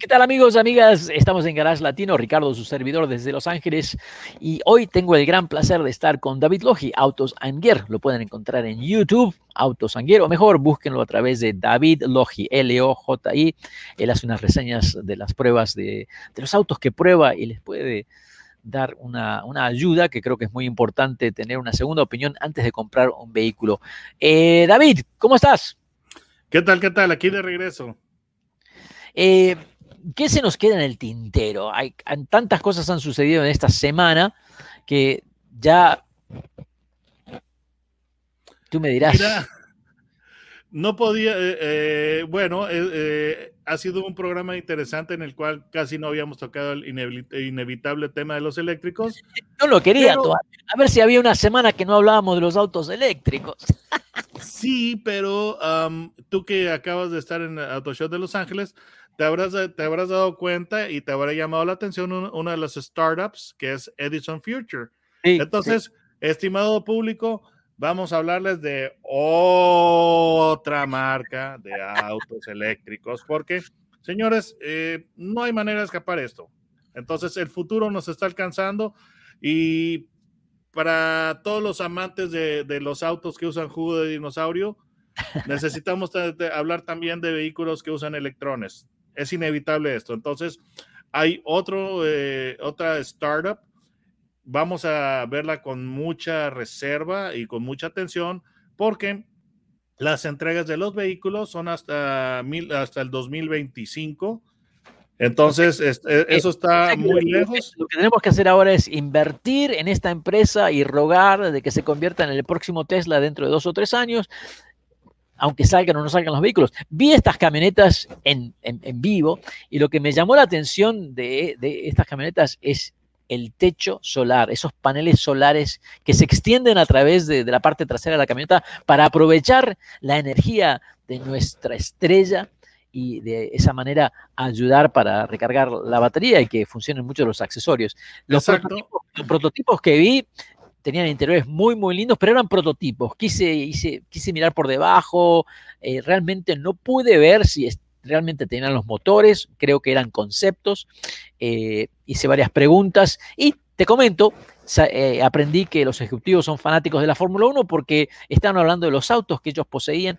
¿Qué tal amigos, amigas? Estamos en Garage Latino, Ricardo, su servidor desde Los Ángeles, y hoy tengo el gran placer de estar con David Logi, Autos Anguer. Lo pueden encontrar en YouTube, Autos Anguer, o mejor, búsquenlo a través de David Logi, L-O-J-I. Él hace unas reseñas de las pruebas de, de los autos que prueba y les puede dar una, una, ayuda, que creo que es muy importante tener una segunda opinión antes de comprar un vehículo. Eh, David, ¿cómo estás? ¿Qué tal? ¿Qué tal? Aquí de regreso. Eh, ¿qué se nos queda en el tintero? Hay, tantas cosas han sucedido en esta semana que ya tú me dirás. Mira, no podía, eh, eh, bueno, eh, ha sido un programa interesante en el cual casi no habíamos tocado el inevitable tema de los eléctricos. No lo quería, pero, a ver si había una semana que no hablábamos de los autos eléctricos. Sí, pero um, tú que acabas de estar en el Auto Show de Los Ángeles, te habrás, te habrás dado cuenta y te habrá llamado la atención una, de las startups que es Edison Future. Entonces, sí. estimado público, vamos a hablarles de otra marca de autos eléctricos, porque, señores, eh, no hay manera de escapar esto. Entonces, el futuro nos está alcanzando y para todos los amantes de, de los autos que usan jugo de dinosaurio, necesitamos hablar también de vehículos que usan electrones es inevitable esto. Entonces, hay otro, eh, otra startup. Vamos a verla con mucha reserva y con mucha atención porque las entregas de los vehículos son hasta, mil, hasta el 2025. Entonces, es, es, eso está muy lejos. Lo que tenemos que hacer ahora es invertir en esta empresa y rogar de que se convierta en el próximo Tesla dentro de dos o tres años aunque salgan o no salgan los vehículos. Vi estas camionetas en, en, en vivo y lo que me llamó la atención de, de, estas camionetas es el techo solar, esos paneles solares que se extienden a través de, de la parte trasera de la camioneta para aprovechar la energía de nuestra estrella y de esa manera ayudar para recargar la batería y que funcionen mucho los accesorios. Los prototipos, los prototipos, que vi tenían interiores muy, muy lindos, pero eran prototipos. Quise, hice, quise mirar por debajo, eh, realmente no pude ver si realmente tenían los motores, creo que eran conceptos, eh, hice varias preguntas y te comento, eh, aprendí que los ejecutivos son fanáticos de la Fórmula 1 porque estaban hablando de los autos que ellos poseían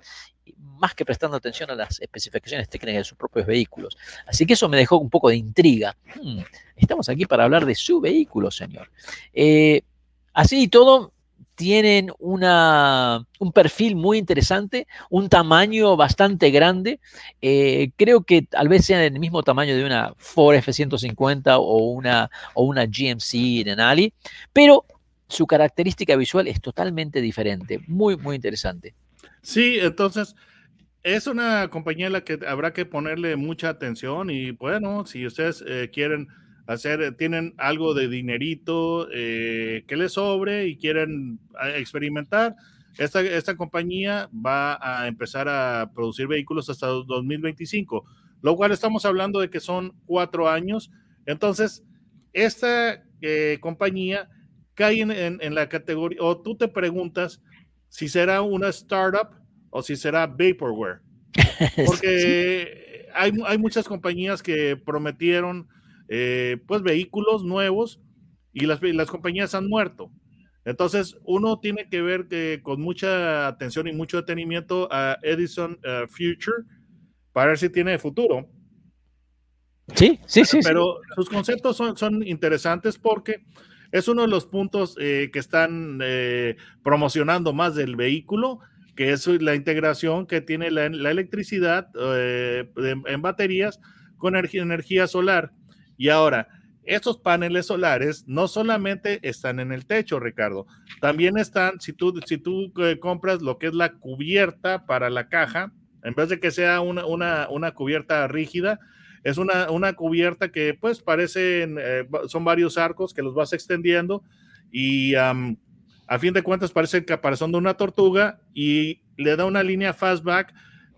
más que prestando atención a las especificaciones técnicas de sus propios vehículos. Así que eso me dejó un poco de intriga. Hmm, estamos aquí para hablar de su vehículo, señor. Así y todo, tienen una, un perfil muy interesante, un tamaño bastante grande. Eh, creo que tal vez sean el mismo tamaño de una Ford F-150 o una, o una GMC Denali, pero su característica visual es totalmente diferente. Muy, muy interesante. Sí, entonces es una compañía a la que habrá que ponerle mucha atención y bueno, si ustedes eh, quieren hacer, tienen algo de dinerito eh, que les sobre y quieren ah, experimentar. Esta, esta compañía va a empezar a producir vehículos hasta 2025, lo cual estamos hablando de que son cuatro años. Entonces, esta eh, compañía cae en, en, en la categoría, o tú te preguntas si será una startup o si será vaporware. Porque hay, hay muchas compañías que prometieron eh, pues vehículos nuevos y las, las compañías han muerto. Entonces, uno tiene que ver que con mucha atención y mucho detenimiento a Edison uh, Future para ver si tiene futuro. Sí, sí, sí. Pero sí. sus conceptos son, son, interesantes porque es uno de los puntos eh, que están eh, promocionando más del vehículo, que es la integración que tiene la, la electricidad eh, en, en, baterías con energía, energía solar. Y ahora, estos paneles solares no solamente están en el techo, Ricardo, también están, si tú, si tú eh, compras lo que es la cubierta para la caja, en vez de que sea una, una, una cubierta rígida, es una, una, cubierta que pues parecen, eh, son varios arcos que los vas extendiendo y a fin de cuentas parece el caparazón de una tortuga y le da una línea fastback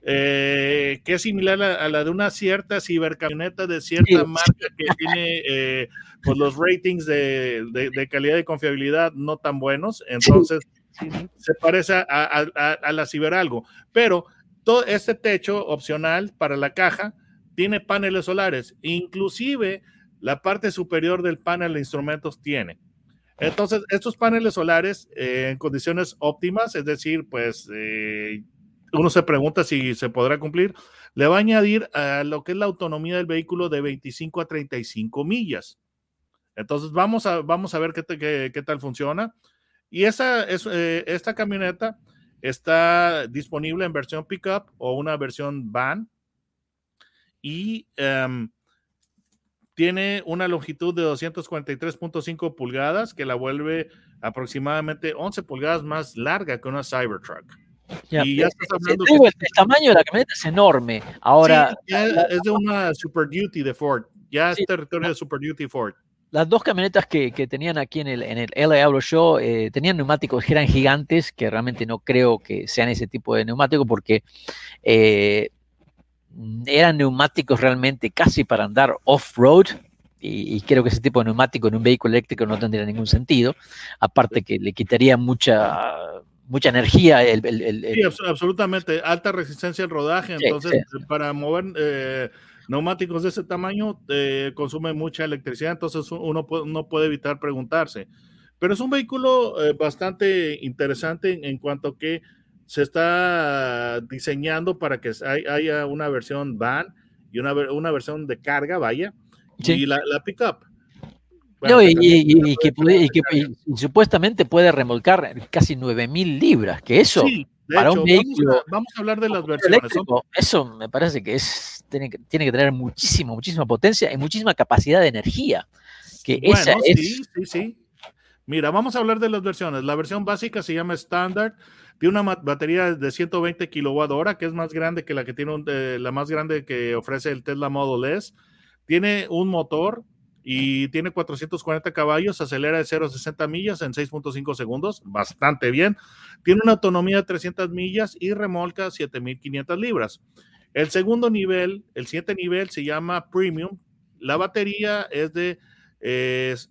eh, que es similar a, la de una cierta cibercamioneta de cierta marca que tiene eh, pues los ratings de, de, calidad y confiabilidad no tan buenos. Entonces, se parece a, a, la ciberalgo. Pero todo este techo opcional para la caja tiene paneles solares, inclusive la parte superior del panel de instrumentos tiene. Entonces, estos paneles solares eh, en condiciones óptimas, es decir, pues eh, uno se pregunta si se podrá cumplir, le va a añadir a lo que es la autonomía del vehículo de 25 a 35 millas. Entonces, vamos a, vamos a ver qué, qué, tal funciona. Y esa, es, eh, esta camioneta está disponible en versión pickup o una versión van. Y em, tiene una longitud de 243.5 pulgadas que la vuelve aproximadamente 11 pulgadas más larga que una Cybertruck. Y ya estás hablando el, tamaño de la camioneta es enorme. Ahora es de una Super Duty de Ford. Ya es territorio de Super Duty Ford. Las dos camionetas que, que, tenían aquí en el, en el LA Auto Show eh, tenían neumáticos que eran gigantes, que realmente no creo que sean ese tipo de neumáticos porque eh, eran neumáticos realmente casi para andar off-road. Y, creo que ese tipo de neumático en un vehículo eléctrico no tendría ningún sentido. Aparte que le quitaría mucha, mucha energía. El, sí, absolutamente. Alta resistencia al rodaje. Entonces, para mover eh, neumáticos de ese tamaño, eh, consume mucha electricidad. Entonces, uno no puede evitar preguntarse. Pero es un vehículo eh, bastante interesante en, en cuanto que se está diseñando para que haya una versión van y una, una versión de carga, vaya, y la, la pickup. Y, que, supuestamente puede remolcar casi 9000 libras, que eso para un vehículo. Vamos a, hablar de las versiones. Eso me parece que es tiene, que tiene que tener muchísimo, muchísima potencia y muchísima capacidad de energía. Que esa es, sí, sí, sí. Mira, vamos a hablar de las versiones. La versión básica se llama Standard. Tiene una batería de 120 kWh, que es más grande que la que tiene eh, la más grande que ofrece el Tesla Model S. Tiene un motor y tiene 440 caballos, acelera de 0 a 60 millas en 6.5 segundos, bastante bien. Tiene una autonomía de 300 millas y remolca 7500 libras. El segundo nivel, el siguiente nivel se llama Premium. La batería es de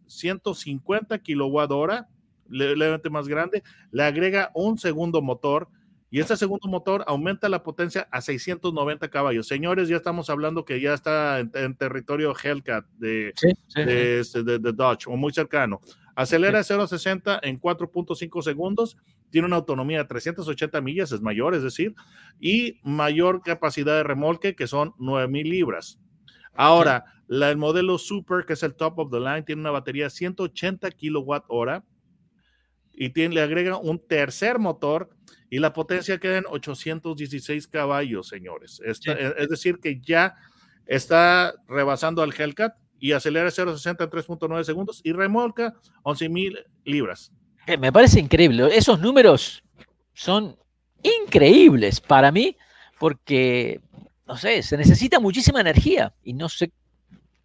150 kWh levemente más grande, le agrega un segundo motor y ese segundo motor aumenta la potencia a 690 caballos. Señores, ya estamos hablando que ya está en, territorio Hellcat de, este, de, de, Dodge o muy cercano. Acelera de 0 a 60 en 4.5 segundos, tiene una autonomía de 380 millas, es mayor, es decir, y mayor capacidad de remolque que son 9000 libras. Ahora, la, el modelo Super, que es el top of the line, tiene una batería de 180 kilowatt hora y tiene, le agrega un tercer motor y la potencia queda en 816 caballos, señores. Es, decir, que ya está rebasando al Hellcat y acelera 0.60 en 3.9 segundos y remolca 11.000 libras. Eh, me parece increíble. Esos números son increíbles para mí porque, no sé, se necesita muchísima energía y no sé,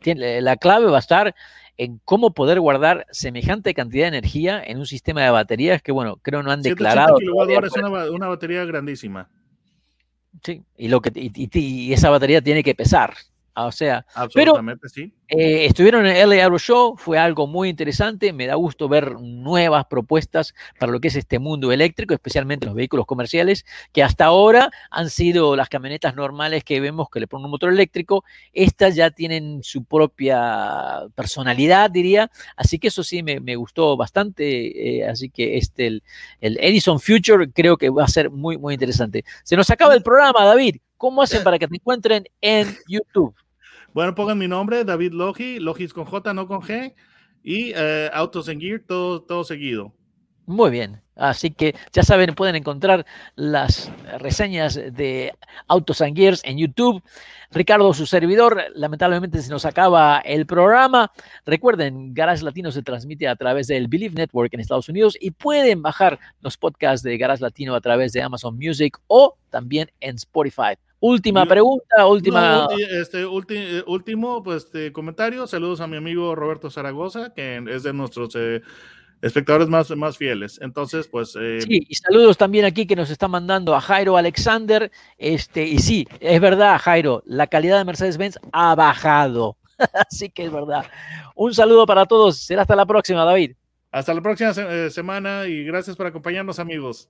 la clave va a estar en cómo poder guardar semejante cantidad de energía en un sistema de baterías que, bueno, creo no han declarado. es una, una, batería grandísima. Sí, y, lo que, y esa batería tiene que pesar. Ah, o sea, pero eh, estuvieron en el LA Auto Show, fue algo muy interesante, me da gusto ver nuevas propuestas para lo que es este mundo eléctrico, especialmente los vehículos comerciales, que hasta ahora han sido las camionetas normales que vemos que le ponen un motor eléctrico, estas ya tienen su propia personalidad, diría, así que eso sí me, gustó bastante, eh, así que este, el, el Edison Future creo que va a ser muy, muy interesante. Se nos acaba el programa, David. ¿Cómo hacen para que te encuentren en YouTube? Bueno, pongan mi nombre, David Logi, Logis con J, no con G, y eh, Autos en Gear, todo, todo seguido. Muy bien. Así que ya saben, pueden encontrar las reseñas de Autos and Gears en YouTube. Ricardo, su servidor, lamentablemente se nos acaba el programa. Recuerden, Garage Latino se transmite a través del Believe Network en Estados Unidos y pueden bajar los podcasts de Garage Latino a través de Amazon Music o también en Spotify. Última pregunta, última. este, eh, último pues, este, comentario. Saludos a mi amigo Roberto Zaragoza, que es de nuestros eh, espectadores más, más fieles. Entonces, pues... Eh, sí, y saludos también aquí que nos está mandando a Jairo Alexander. Este, y sí, es verdad, Jairo, la calidad de Mercedes-Benz ha bajado. Así que es verdad. Un saludo para todos. Será hasta la próxima, David. Hasta la próxima se semana y gracias por acompañarnos, amigos.